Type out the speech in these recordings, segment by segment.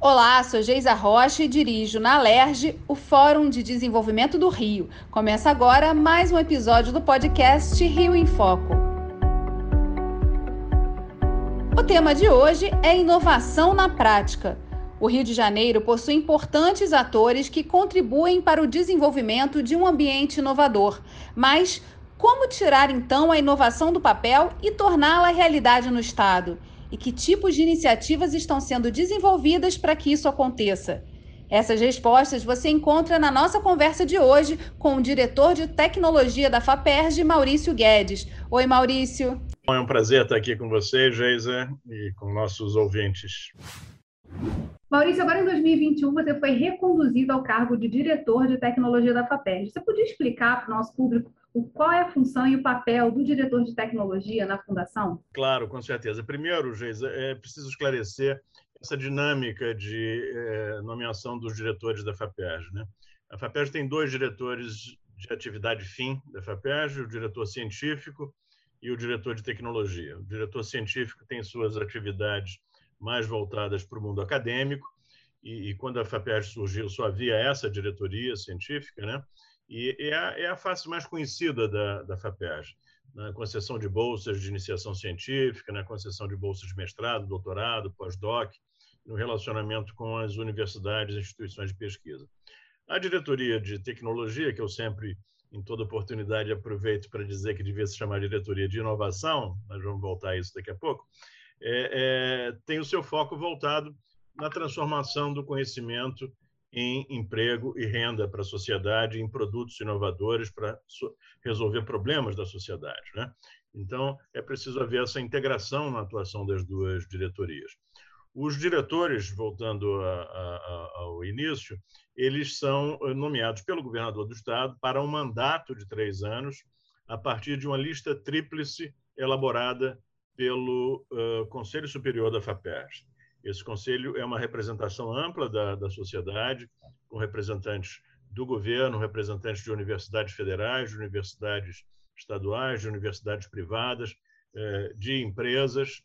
Olá, sou Geisa Rocha e dirijo na LERJ o Fórum de Desenvolvimento do Rio. Começa agora mais um episódio do podcast Rio em Foco. O tema de hoje é inovação na prática. O Rio de Janeiro possui importantes atores que contribuem para o desenvolvimento de um ambiente inovador. Mas como tirar então a inovação do papel e torná-la realidade no Estado? E que tipos de iniciativas estão sendo desenvolvidas para que isso aconteça. Essas respostas você encontra na nossa conversa de hoje com o diretor de tecnologia da FAPERJ, Maurício Guedes. Oi, Maurício. É um prazer estar aqui com você, Geisa, e com nossos ouvintes. Maurício, agora em 2021 você foi reconduzido ao cargo de diretor de tecnologia da FAPERJ. Você podia explicar para o nosso público qual é a função e o papel do diretor de tecnologia na fundação? Claro, com certeza. Primeiro, Geisa, é preciso esclarecer essa dinâmica de é, nomeação dos diretores da FAPERJ. Né? A FAPERJ tem dois diretores de atividade fim da FAPERJ, o diretor científico e o diretor de tecnologia. O diretor científico tem suas atividades mais voltadas para o mundo acadêmico, e, e quando a FAPERJ surgiu, só havia essa diretoria científica, né? E é a, é a face mais conhecida da, da FAPERJ, na concessão de bolsas de iniciação científica, na concessão de bolsas de mestrado, doutorado, pós-doc, no relacionamento com as universidades e instituições de pesquisa. A diretoria de tecnologia, que eu sempre, em toda oportunidade, aproveito para dizer que devia se chamar diretoria de inovação, nós vamos voltar a isso daqui a pouco, é, é, tem o seu foco voltado na transformação do conhecimento em emprego e renda para a sociedade, em produtos inovadores para resolver problemas da sociedade. Né? Então, é preciso haver essa integração na atuação das duas diretorias. Os diretores, voltando a, a, ao início, eles são eh, nomeados pelo governador do estado para um mandato de três anos, a partir de uma lista tríplice elaborada pelo uh, Conselho Superior da FAPERJ. Esse conselho é uma representação ampla da, da sociedade, com representantes do governo, representantes de universidades federais, de universidades estaduais, de universidades privadas, eh, de empresas,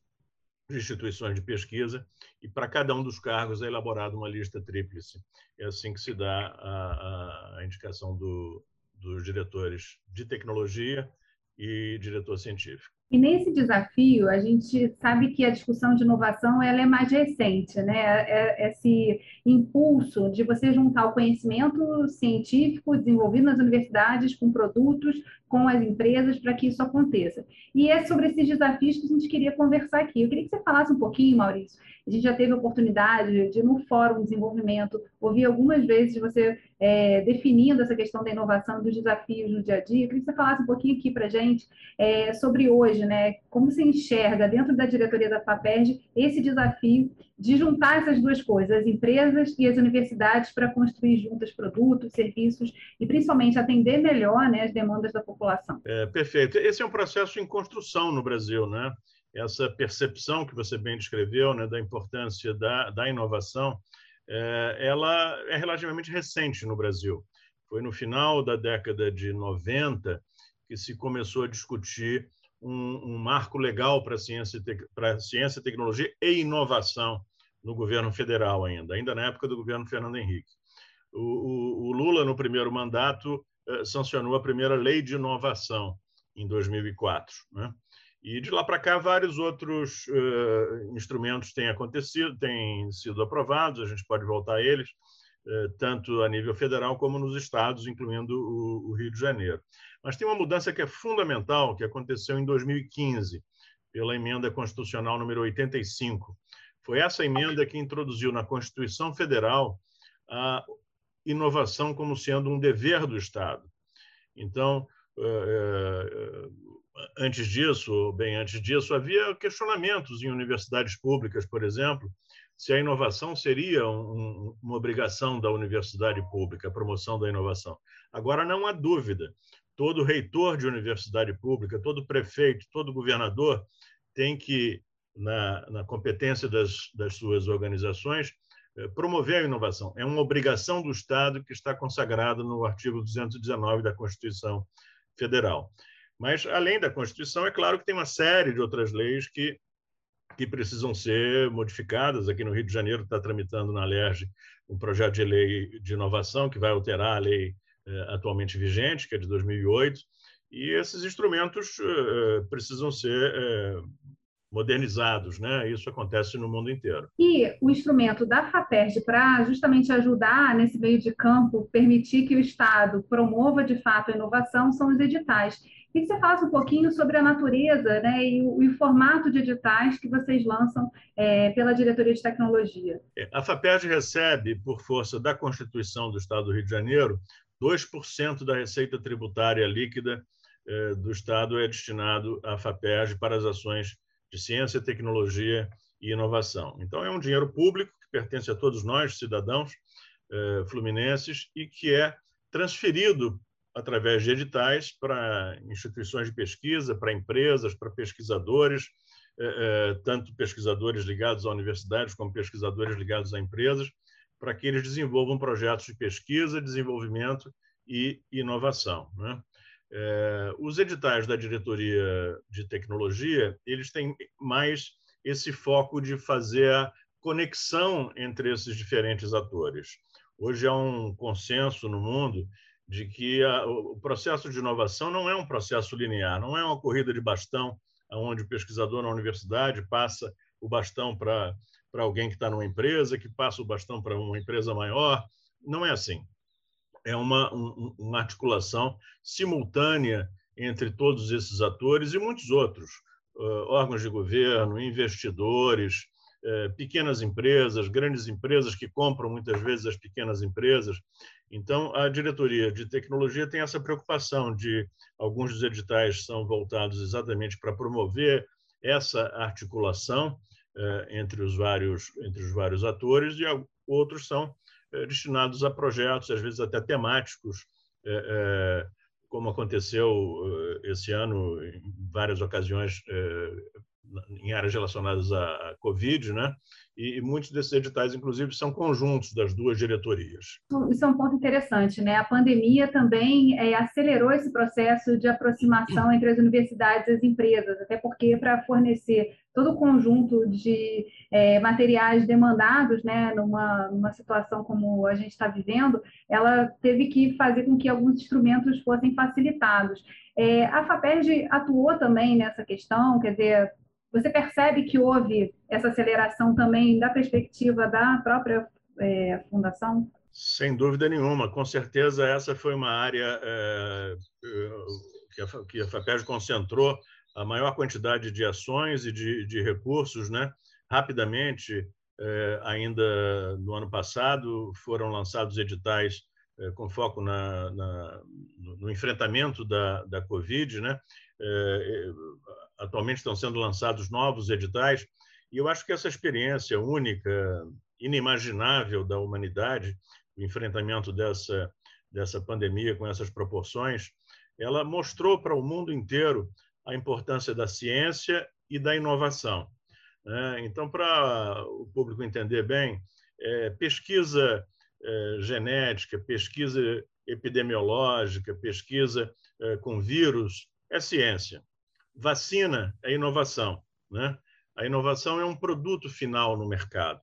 de instituições de pesquisa, e para cada um dos cargos é elaborada uma lista tríplice. É assim que se dá a, a indicação do, dos diretores de tecnologia e diretor científico. E nesse desafio, a gente sabe que a discussão de inovação ela é mais recente, né? É, é esse impulso de você juntar o conhecimento científico desenvolvido nas universidades com produtos, com as empresas, para que isso aconteça. E é sobre esses desafios que a gente queria conversar aqui. Eu queria que você falasse um pouquinho, Maurício. A gente já teve a oportunidade de, no Fórum de Desenvolvimento, ouvir algumas vezes você é, definindo essa questão da inovação, dos desafios no dia a dia. Eu queria que você falasse um pouquinho aqui para a gente é, sobre hoje né? Como você enxerga dentro da diretoria da FAPERJ esse desafio de juntar essas duas coisas, as empresas e as universidades, para construir juntas produtos, serviços e principalmente atender melhor né, as demandas da população? É, perfeito. Esse é um processo em construção no Brasil, né? Essa percepção que você bem descreveu, né, da importância da, da inovação, é, ela é relativamente recente no Brasil. Foi no final da década de 90 que se começou a discutir um, um marco legal para ciência, para ciência, tecnologia e inovação no governo federal ainda, ainda na época do governo Fernando Henrique. O, o, o Lula, no primeiro mandato, eh, sancionou a primeira lei de inovação em 2004. Né? E de lá para cá, vários outros uh, instrumentos têm acontecido, têm sido aprovados, a gente pode voltar a eles, uh, tanto a nível federal como nos estados, incluindo o, o Rio de Janeiro. Mas tem uma mudança que é fundamental, que aconteceu em 2015, pela emenda constitucional número 85. Foi essa emenda que introduziu na Constituição Federal a inovação como sendo um dever do Estado. Então, eh, antes disso, bem antes disso, havia questionamentos em universidades públicas, por exemplo, se a inovação seria um, uma obrigação da universidade pública, a promoção da inovação. Agora não há dúvida todo reitor de universidade pública, todo prefeito, todo governador tem que, na, na competência das, das suas organizações, eh, promover a inovação. É uma obrigação do Estado que está consagrada no artigo 219 da Constituição Federal. Mas, além da Constituição, é claro que tem uma série de outras leis que que precisam ser modificadas. Aqui no Rio de Janeiro está tramitando na LERJ um projeto de lei de inovação que vai alterar a lei eh, atualmente vigente, que é de 2008, e esses instrumentos eh, precisam ser eh, modernizados, né? Isso acontece no mundo inteiro. E o instrumento da FAPERJ para justamente ajudar nesse meio de campo, permitir que o Estado promova de fato a inovação, são os editais. Que você falasse um pouquinho sobre a natureza né, e, o, o formato de editais que vocês lançam é, pela Diretoria de Tecnologia. É, a FAPERJ recebe, por força da Constituição do Estado do Rio de Janeiro, 2% da receita tributária líquida é, do Estado é destinado à FAPERJ para as ações de ciência, tecnologia e inovação. Então, é um dinheiro público que pertence a todos nós, cidadãos é, fluminenses, e que é transferido através de editais para instituições de pesquisa, para empresas, para pesquisadores, eh, eh, tanto pesquisadores ligados a universidades como pesquisadores ligados a empresas, para que eles desenvolvam projetos de pesquisa, desenvolvimento e inovação. Né? Eh, os editais da diretoria de tecnologia eles têm mais esse foco de fazer a conexão entre esses diferentes atores. Hoje há um consenso no mundo de que a, o processo de inovação não é um processo linear, não é uma corrida de bastão, onde o pesquisador na universidade passa o bastão para alguém que está numa empresa, que passa o bastão para uma empresa maior. Não é assim. É uma, um, uma articulação simultânea entre todos esses atores e muitos outros, uh, órgãos de governo, investidores, pequenas empresas, grandes empresas que compram muitas vezes as pequenas empresas. Então, a diretoria de tecnologia tem essa preocupação de alguns dos editais são voltados exatamente para promover essa articulação eh, entre os vários entre os vários atores e outros são eh, destinados a projetos às vezes até temáticos como aconteceu esse ano em várias ocasiões em áreas relacionadas à Covid, né? E, muitos desses editais, inclusive, são conjuntos das duas diretorias. Isso é um ponto interessante, né? A pandemia também é, acelerou esse processo de aproximação entre as universidades e as empresas, até porque para fornecer todo o conjunto de é, materiais demandados, né, numa, numa situação como a gente está vivendo, ela teve que fazer com que alguns instrumentos fossem facilitados. É, a FAPERJ atuou também nessa questão, quer dizer, você percebe que houve essa aceleração também da perspectiva da própria é, fundação? Sem dúvida nenhuma, com certeza essa foi uma área é, é que, a, FAPERJ concentrou a maior quantidade de ações e de, de recursos, né? Rapidamente, é, ainda no ano passado, foram lançados editais é, com foco na, na, no enfrentamento da, da Covid, né? Atualmente estão sendo lançados novos editais, e eu acho que essa experiência única, inimaginável da humanidade, o enfrentamento dessa, dessa pandemia com essas proporções, ela mostrou para o mundo inteiro a importância da ciência e da inovação. Né? Então, para o público entender bem, é, pesquisa é, genética, pesquisa epidemiológica, pesquisa é, com vírus, é ciência. Vacina é inovação. Né? A inovação é um produto final no mercado.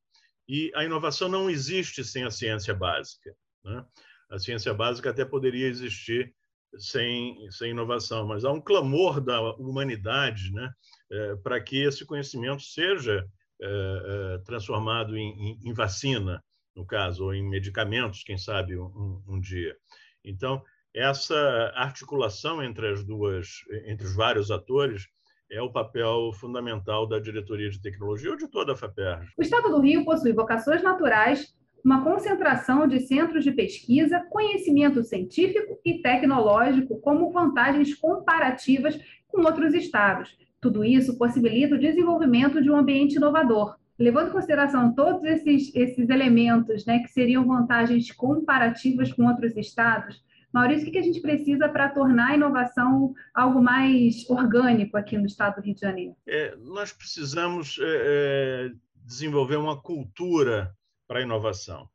E a inovação não existe sem a ciência básica. Né? A ciência básica até poderia existir sem, sem inovação, mas há um clamor da humanidade né? É, para que esse conhecimento seja é, é, transformado em, em, em, vacina, no caso, ou em medicamentos, quem sabe, um, um dia. Então, essa articulação entre as duas, entre os vários atores, é o papel fundamental da diretoria de tecnologia ou de toda a FAPERJ. O Estado do Rio possui vocações naturais, uma concentração de centros de pesquisa, conhecimento científico e tecnológico como vantagens comparativas com outros estados. Tudo isso possibilita o desenvolvimento de um ambiente inovador. Levando em consideração todos esses, esses elementos né, que seriam vantagens comparativas com outros estados, Maurício, o que a gente precisa para tornar a inovação algo mais orgânico aqui no estado do Rio de Janeiro? É, nós precisamos é, é desenvolver uma cultura para a inovação.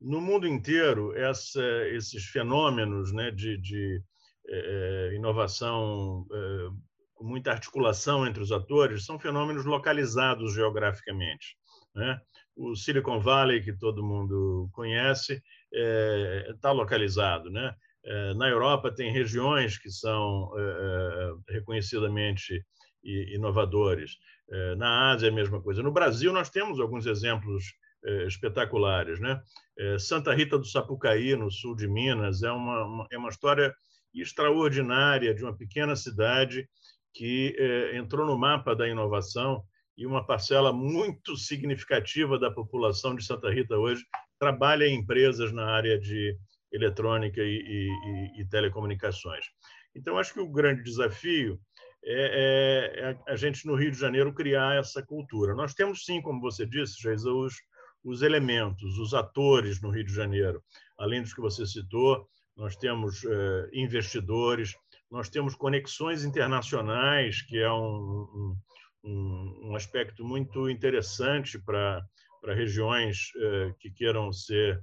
No mundo inteiro, essa, esses fenômenos né, de, de é, é inovação é, com muita articulação entre os atores, são fenômenos localizados geograficamente. Né? O Silicon Valley, que todo mundo conhece, está é, tá localizado. Né? É, na Europa, tem regiões que são é, é reconhecidamente inovadores. É, na Ásia, a mesma coisa. No Brasil, nós temos alguns exemplos é, espetaculares. Né? Santa Rita do Sapucaí, no sul de Minas, é uma, é uma história extraordinária de uma pequena cidade que eh, entrou no mapa da inovação e uma parcela muito significativa da população de Santa Rita hoje trabalha em empresas na área de eletrônica e, e, e telecomunicações. Então, acho que o grande desafio é, é, é, a gente, no Rio de Janeiro, criar essa cultura. Nós temos, sim, como você disse, Geisa, os, os elementos, os atores no Rio de Janeiro, além dos que você citou, nós temos eh, investidores, nós temos conexões internacionais, que é um, um, um aspecto muito interessante para, regiões eh, que queiram ser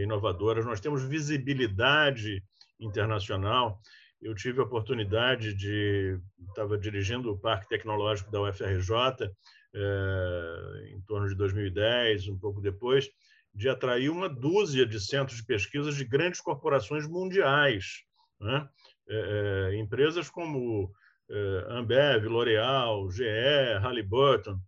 inovadoras. Nós temos visibilidade internacional. Eu tive a oportunidade de estava dirigindo o Parque Tecnológico da UFRJ eh, em torno de 2010, um pouco depois, de atrair uma dúzia de centros de pesquisa de grandes corporações mundiais. Né? É, empresas como Ambev, L'Oréal, GE, Halliburton,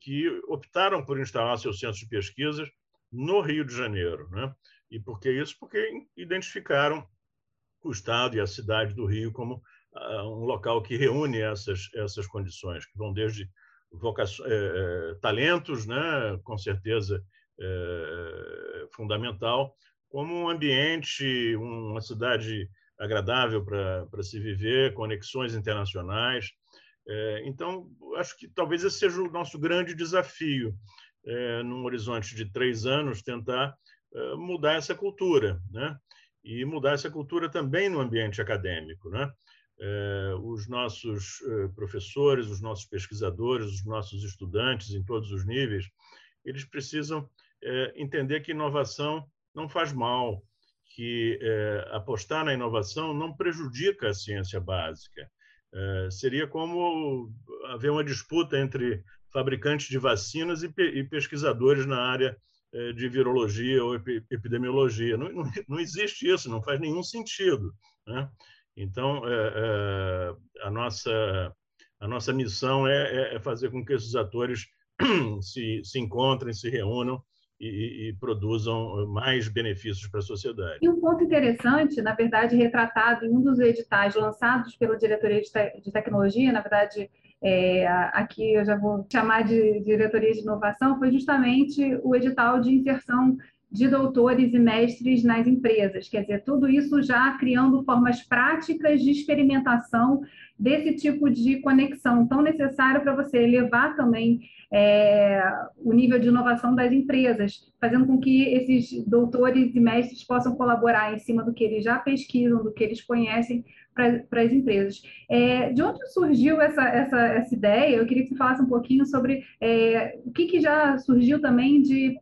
que optaram por instalar seus centros de pesquisas no Rio de Janeiro. Né? E por que isso? Porque identificaram o Estado e a cidade do Rio como ah, um local que reúne essas, essas condições, que vão desde vocações, é, talentos, né? com certeza é, fundamental, como um ambiente, uma cidade agradável para se viver, conexões internacionais. É, então, acho que talvez esse seja o nosso grande desafio, é, num horizonte de três anos, tentar é, mudar essa cultura, né? E mudar essa cultura também no ambiente acadêmico, né? É, os nossos é, professores, os nossos pesquisadores, os nossos estudantes em todos os níveis, eles precisam é, entender que inovação não faz mal, que é, apostar na inovação não prejudica a ciência básica. Seria como haver uma disputa entre fabricantes de vacinas e, pe e pesquisadores na área é, de virologia ou ep epidemiologia. Não, não, não, existe isso, não faz nenhum sentido. Né? Então, é, é, a, nossa, a nossa missão é, é, fazer com que esses atores se, se encontrem, se reúnam e, e, produzam mais benefícios para a sociedade. E um ponto interessante, na verdade, retratado em um dos editais lançados pela Diretoria de, Te de Tecnologia, na verdade, é, aqui eu já vou chamar de Diretoria de Inovação, foi justamente o edital de inserção de doutores e mestres nas empresas. Quer dizer, tudo isso já criando formas práticas de experimentação desse tipo de conexão tão necessário para você elevar também é, o nível de inovação das empresas, fazendo com que esses doutores e mestres possam colaborar em cima do que eles já pesquisam, do que eles conhecem para as empresas. É, de onde surgiu essa, essa, essa ideia? Eu queria que você falasse um pouquinho sobre é, o que, que já surgiu também de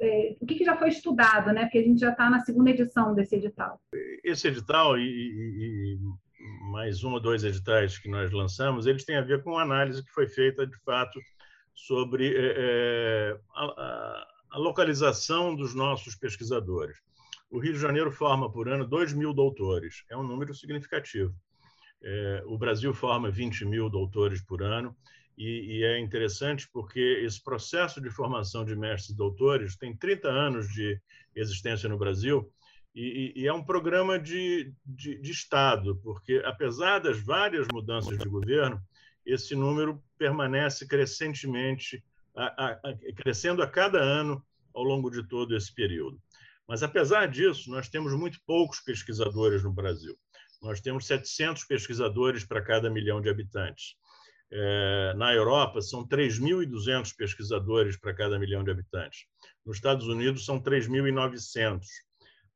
é, o que, já foi estudado, né? Porque a gente já está na segunda edição desse edital. Esse edital e, e, e, mais um ou dois editais que nós lançamos, eles têm a ver com a análise que foi feita de fato sobre é, é a, a, localização dos nossos pesquisadores. O Rio de Janeiro forma por ano 2 mil doutores, é um número significativo. É, o Brasil forma 20 mil doutores por ano e, e, é interessante porque esse processo de formação de mestres e doutores tem 30 anos de existência no Brasil e, e é um programa de, de, de, Estado, porque apesar das várias mudanças de governo, esse número permanece crescentemente, a, a, a, crescendo a cada ano ao longo de todo esse período. Mas, apesar disso, nós temos muito poucos pesquisadores no Brasil. Nós temos 700 pesquisadores para cada milhão de habitantes. É, na Europa, são 3.200 pesquisadores para cada milhão de habitantes. Nos Estados Unidos, são 3.900.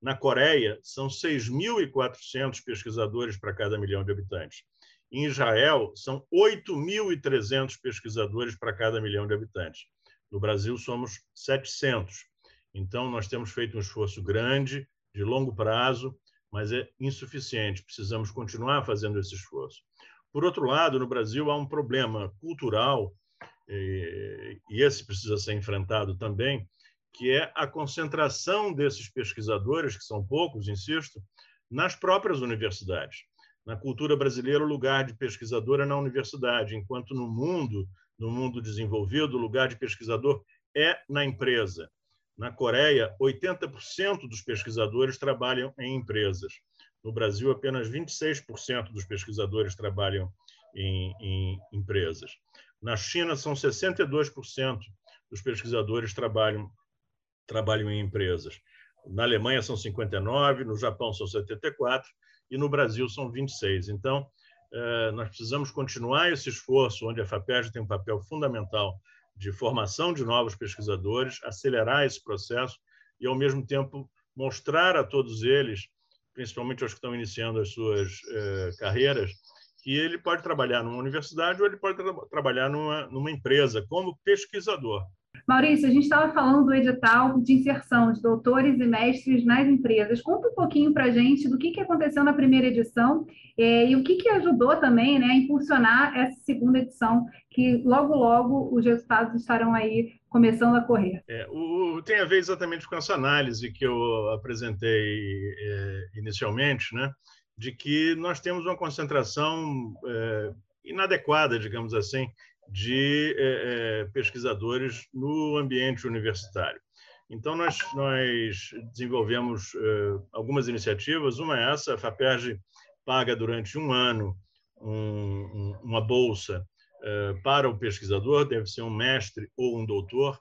Na Coreia, são 6.400 pesquisadores para cada milhão de habitantes. Em Israel, são 8.300 pesquisadores para cada milhão de habitantes. No Brasil, somos 700. Então, nós temos feito um esforço grande, de longo prazo, mas é insuficiente. Precisamos continuar fazendo esse esforço. Por outro lado, no Brasil há um problema cultural, e esse precisa ser enfrentado também, que é a concentração desses pesquisadores, que são poucos, insisto, nas próprias universidades. Na cultura brasileira, o lugar de pesquisador é na universidade, enquanto no mundo, no mundo desenvolvido, o lugar de pesquisador é na empresa. Na Coreia, 80% dos pesquisadores trabalham em empresas. No Brasil, apenas 26% dos pesquisadores trabalham em, em empresas. Na China, são 62% dos pesquisadores trabalham, trabalham em empresas. Na Alemanha, são 59%, no Japão, são 74%, e no Brasil, são 26%. Então, eh, nós precisamos continuar esse esforço, onde a FAPERJ tem um papel fundamental de formação de novos pesquisadores, acelerar esse processo e, ao mesmo tempo, mostrar a todos eles, principalmente aos que estão iniciando as suas eh, carreiras, que ele pode trabalhar numa universidade ou ele pode tra trabalhar numa, numa empresa como pesquisador. Maurício, a gente estava falando do edital de inserção de doutores e mestres nas empresas. Conta um pouquinho para a gente do que, que aconteceu na primeira edição é, e o que, que ajudou também né, a impulsionar essa segunda edição, que logo, logo os resultados estarão aí começando a correr. É, o, tem a ver exatamente com essa análise que eu apresentei é, inicialmente, né, de que nós temos uma concentração é, inadequada, digamos assim, de é, é, pesquisadores no ambiente universitário. Então, nós, nós desenvolvemos é, algumas iniciativas. Uma é essa, a FAPERJ paga durante um ano um, um, uma bolsa é, para o pesquisador, deve ser um mestre ou um doutor,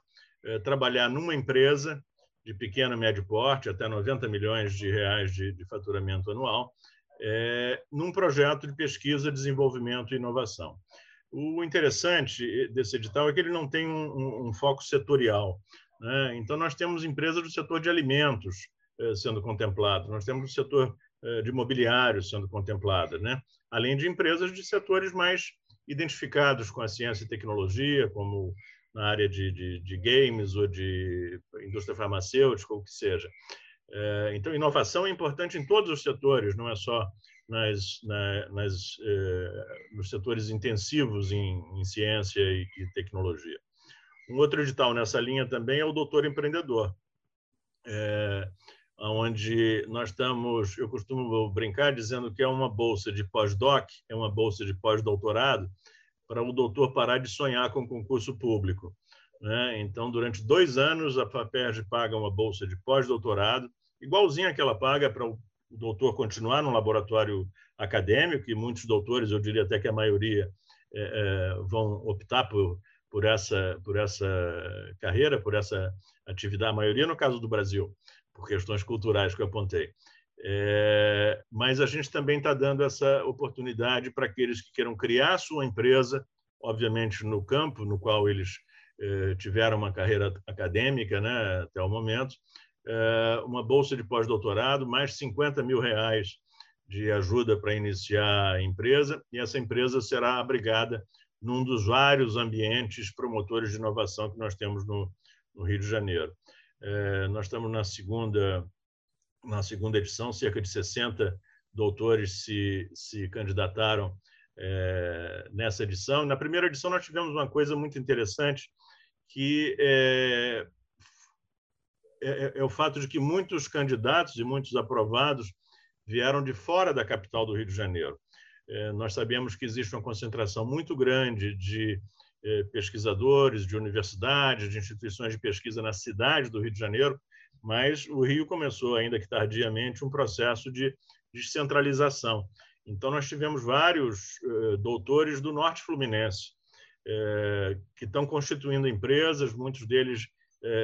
trabalhar numa empresa de pequeno e médio porte, até 90 milhões de reais de, de faturamento anual, é, num projeto de pesquisa, desenvolvimento e inovação. O interessante desse edital é que ele não tem um, um, foco setorial. Né? Então, nós temos empresas do setor de alimentos eh, sendo contempladas, nós temos o setor eh, de imobiliário sendo contemplado, né? além de empresas de setores mais identificados com a ciência e tecnologia, como na área de, de, de games ou de indústria farmacêutica, ou o que seja. Eh, então, inovação é importante em todos os setores, não é só nas, na, nas, eh, nos setores intensivos em, em ciência e, e, tecnologia. Um outro edital nessa linha também é o Doutor Empreendedor, é, onde nós estamos, eu costumo brincar dizendo que é uma bolsa de pós-doc, é uma bolsa de pós-doutorado, para o doutor parar de sonhar com concurso público. Né? Então, durante dois anos, a FAPERJ paga uma bolsa de pós-doutorado, igualzinha que ela paga para o o doutor continuar no laboratório acadêmico, e muitos doutores, eu diria até que a maioria, é, é, vão optar por, por, essa, por essa carreira, por essa atividade, a maioria no caso do Brasil, por questões culturais que eu apontei. É, mas a gente também está dando essa oportunidade para aqueles que queiram criar sua empresa, obviamente no campo no qual eles é, tiveram uma carreira acadêmica né, até o momento, uma bolsa de pós-doutorado, mais 50 mil reais de ajuda para iniciar a empresa, e essa empresa será abrigada num dos vários ambientes promotores de inovação que nós temos no, no Rio de Janeiro. É, nós estamos na segunda, na segunda edição, cerca de 60 doutores se, se candidataram é, nessa edição. Na primeira edição, nós tivemos uma coisa muito interessante, que é, é, é, é, o fato de que muitos candidatos e muitos aprovados vieram de fora da capital do Rio de Janeiro. É, nós sabemos que existe uma concentração muito grande de é, pesquisadores, de universidades, de instituições de pesquisa na cidade do Rio de Janeiro, mas o Rio começou, ainda que tardiamente, um processo de descentralização. Então, nós tivemos vários doutores do Norte Fluminense que estão constituindo empresas, muitos deles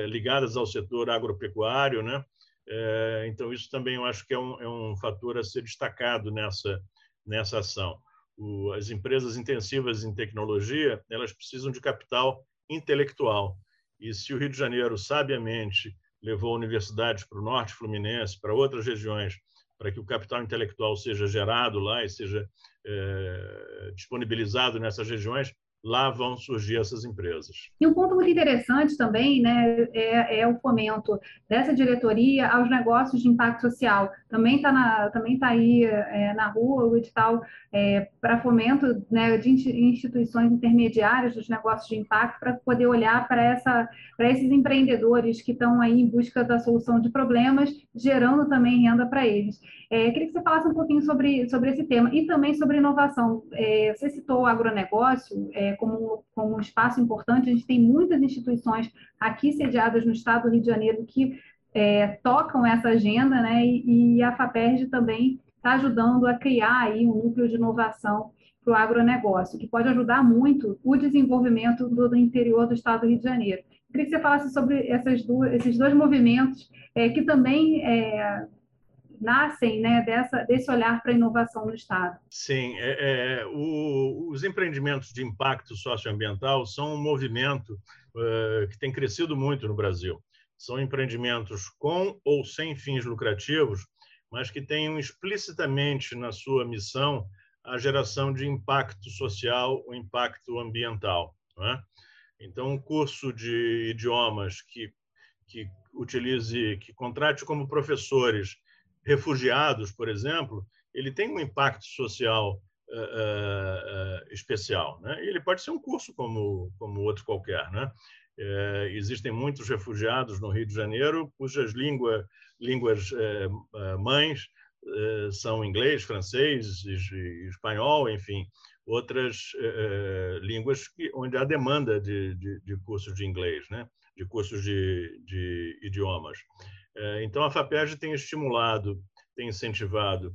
ligadas ao setor agropecuário, né? É, então isso também eu acho que é um, é um fator a ser destacado nessa nessa ação. O, as empresas intensivas em tecnologia elas precisam de capital intelectual e se o Rio de Janeiro sabiamente levou universidades para o norte fluminense, para outras regiões, para que o capital intelectual seja gerado lá e seja é, disponibilizado nessas regiões, lá vão surgir essas empresas. E um ponto muito interessante também né, é, é o fomento dessa diretoria aos negócios de impacto social. Também está tá aí é, na rua o edital é, para fomento né, de instituições intermediárias dos negócios de impacto para poder olhar para esses empreendedores que estão aí em busca da solução de problemas, gerando também renda para eles. É, queria que você falasse um pouquinho sobre, sobre esse tema e também sobre inovação. É, você citou o agronegócio, é, como, como um espaço importante. A gente tem muitas instituições aqui sediadas no estado do Rio de Janeiro que é, tocam essa agenda, né? E, e a FAPERJ também está ajudando a criar aí um núcleo de inovação para o agronegócio, que pode ajudar muito o desenvolvimento do, do, interior do estado do Rio de Janeiro. Eu queria que você falasse sobre essas duas, esses dois movimentos é, que também é, nascem né, dessa, desse olhar para a inovação no Estado. Sim, é, é, o, os empreendimentos de impacto socioambiental são um movimento uh, que tem crescido muito no Brasil. São empreendimentos com ou sem fins lucrativos, mas que tenham explicitamente na sua missão a geração de impacto social, o impacto ambiental. É? Então, um curso de idiomas que, que utilize, que contrate como professores refugiados, por exemplo, ele tem um impacto social uh, uh, especial. Né? E ele pode ser um curso como, como outro qualquer. Né? Uh, existem muitos refugiados no Rio de Janeiro cujas língua, línguas mães são inglês, francês, espanhol, enfim, outras línguas que, onde há demanda de, de, de cursos de inglês, né? de cursos de, de idiomas. Então, a FAPERJ tem estimulado, tem incentivado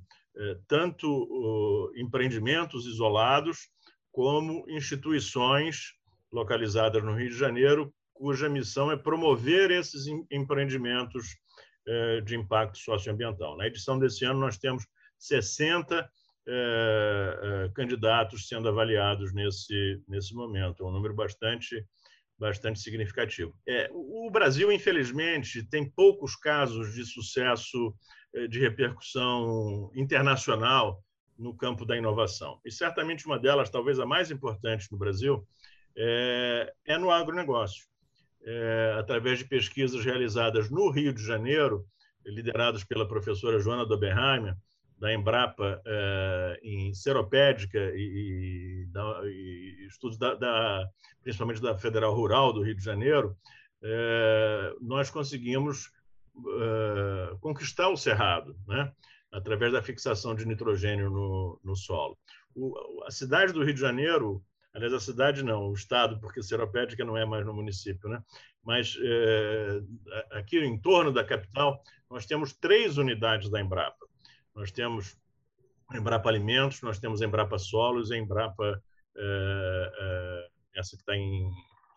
tanto empreendimentos isolados, como instituições localizadas no Rio de Janeiro, cuja missão é promover esses empreendimentos de impacto socioambiental. Na edição desse ano, nós temos 60 candidatos sendo avaliados nesse, nesse momento, um número bastante bastante significativo. É, o Brasil, infelizmente, tem poucos casos de sucesso é, de repercussão internacional no campo da inovação. E certamente uma delas, talvez a mais importante no Brasil, é, é no agronegócio. É, através de pesquisas realizadas no Rio de Janeiro, lideradas pela professora Joana Doberheimer, da Embrapa eh, em seropédica e, e, da, e estudos da, da, principalmente da Federal Rural do Rio de Janeiro, eh, nós conseguimos eh, conquistar o cerrado, né? através da fixação de nitrogênio no, no solo. O, a cidade do Rio de Janeiro, aliás, a cidade não, o estado, porque seropédica não é mais no município, né? mas aqui em torno da capital, nós temos três unidades da Embrapa nós temos Embrapa Alimentos, nós temos Embrapa Solos e Embrapa, é, é, essa que está em,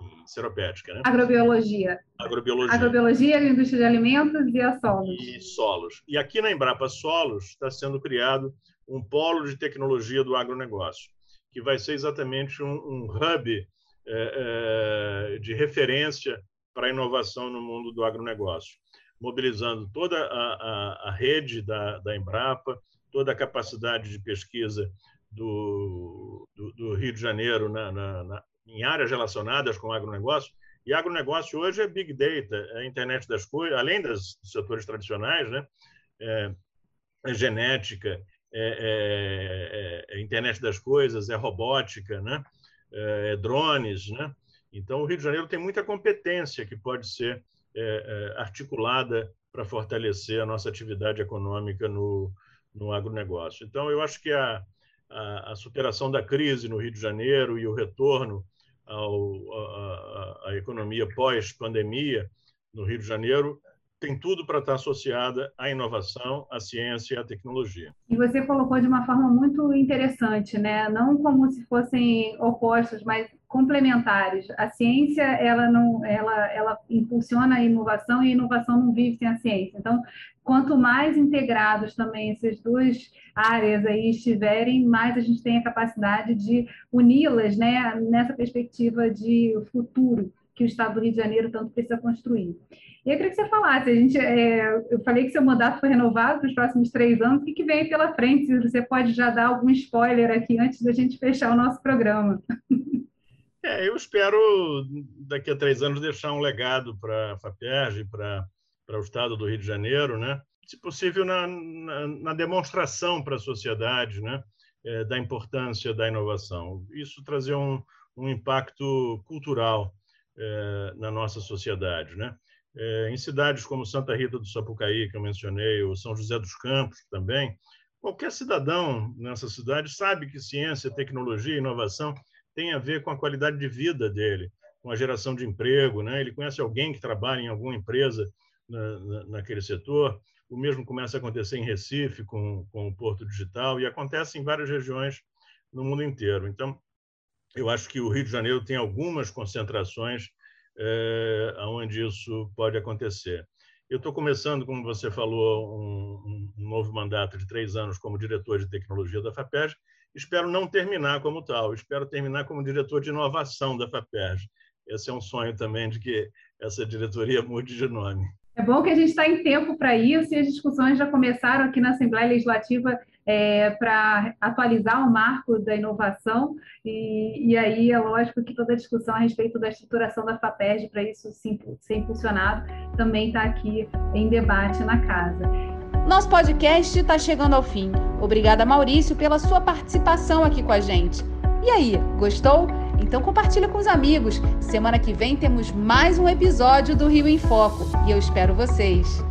em Seropédica. Né? Agrobiologia. Agrobiologia. Agrobiologia, indústria de alimentos e a solos. E solos. E aqui na Embrapa Solos está sendo criado um polo de tecnologia do agronegócio, que vai ser exatamente um, um hub é, de referência para a inovação no mundo do agronegócio mobilizando toda a, a, a rede da, da, Embrapa, toda a capacidade de pesquisa do, do, do Rio de Janeiro na, na, na, em áreas relacionadas com o agronegócio. E agronegócio hoje é Big Data, é a internet das coisas, além dos setores tradicionais, né? É, é genética, é, é, é, internet das coisas, é robótica, né? é, drones. Né? Então, o Rio de Janeiro tem muita competência que pode ser é, é, articulada para fortalecer a nossa atividade econômica no, no agronegócio. Então, eu acho que a, a, a superação da crise no Rio de Janeiro e o retorno à economia pós-pandemia no Rio de Janeiro tem tudo para estar associada à inovação, à ciência e à tecnologia. E você colocou de uma forma muito interessante, né? Não como se fossem opostos, mas complementares. A ciência, ela não, ela, ela impulsiona a inovação e a inovação não vive sem a ciência. Então, quanto mais integrados também essas duas áreas aí estiverem, mais a gente tem a capacidade de uni-las, né? Nessa perspectiva de futuro que o Estado do Rio de Janeiro tanto precisa construir. E eu queria que você falasse, a gente, é, eu falei que seu mandato foi renovado para os próximos três anos, o que, vem pela frente? Você pode já dar algum spoiler aqui antes da gente fechar o nosso programa. É, eu espero, daqui a três anos, deixar um legado para a FAPERJ, para o Estado do Rio de Janeiro, né? se possível, na, na, na demonstração para a sociedade né? É, da importância da inovação. Isso trazer um, um impacto cultural é, na nossa sociedade. Né? É, em cidades como Santa Rita do Sapucaí, que eu mencionei, ou São José dos Campos também, qualquer cidadão nessa cidade sabe que ciência, tecnologia e inovação tem a ver com a qualidade de vida dele, com a geração de emprego, né? Ele conhece alguém que trabalha em alguma empresa na, na, naquele setor. O mesmo começa a acontecer em Recife com, com o Porto Digital e acontece em várias regiões no mundo inteiro. Então, eu acho que o Rio de Janeiro tem algumas concentrações é, onde isso pode acontecer. Eu estou começando, como você falou, um, um, novo mandato de três anos como diretor de tecnologia da FAPESG Espero não terminar como tal, espero terminar como diretor de inovação da FAPERJ. Esse é um sonho também de que essa diretoria mude de nome. É bom que a gente está em tempo para isso e as discussões já começaram aqui na Assembleia Legislativa é, para atualizar o marco da inovação, e, e, aí é lógico que toda a discussão a respeito da estruturação da FAPERJ para isso ser impulsionado também está aqui em debate na casa. Nosso podcast está chegando ao fim. Obrigada, Maurício, pela sua participação aqui com a gente. E aí, gostou? Então compartilha com os amigos. Semana que vem temos mais um episódio do Rio em Foco e eu espero vocês.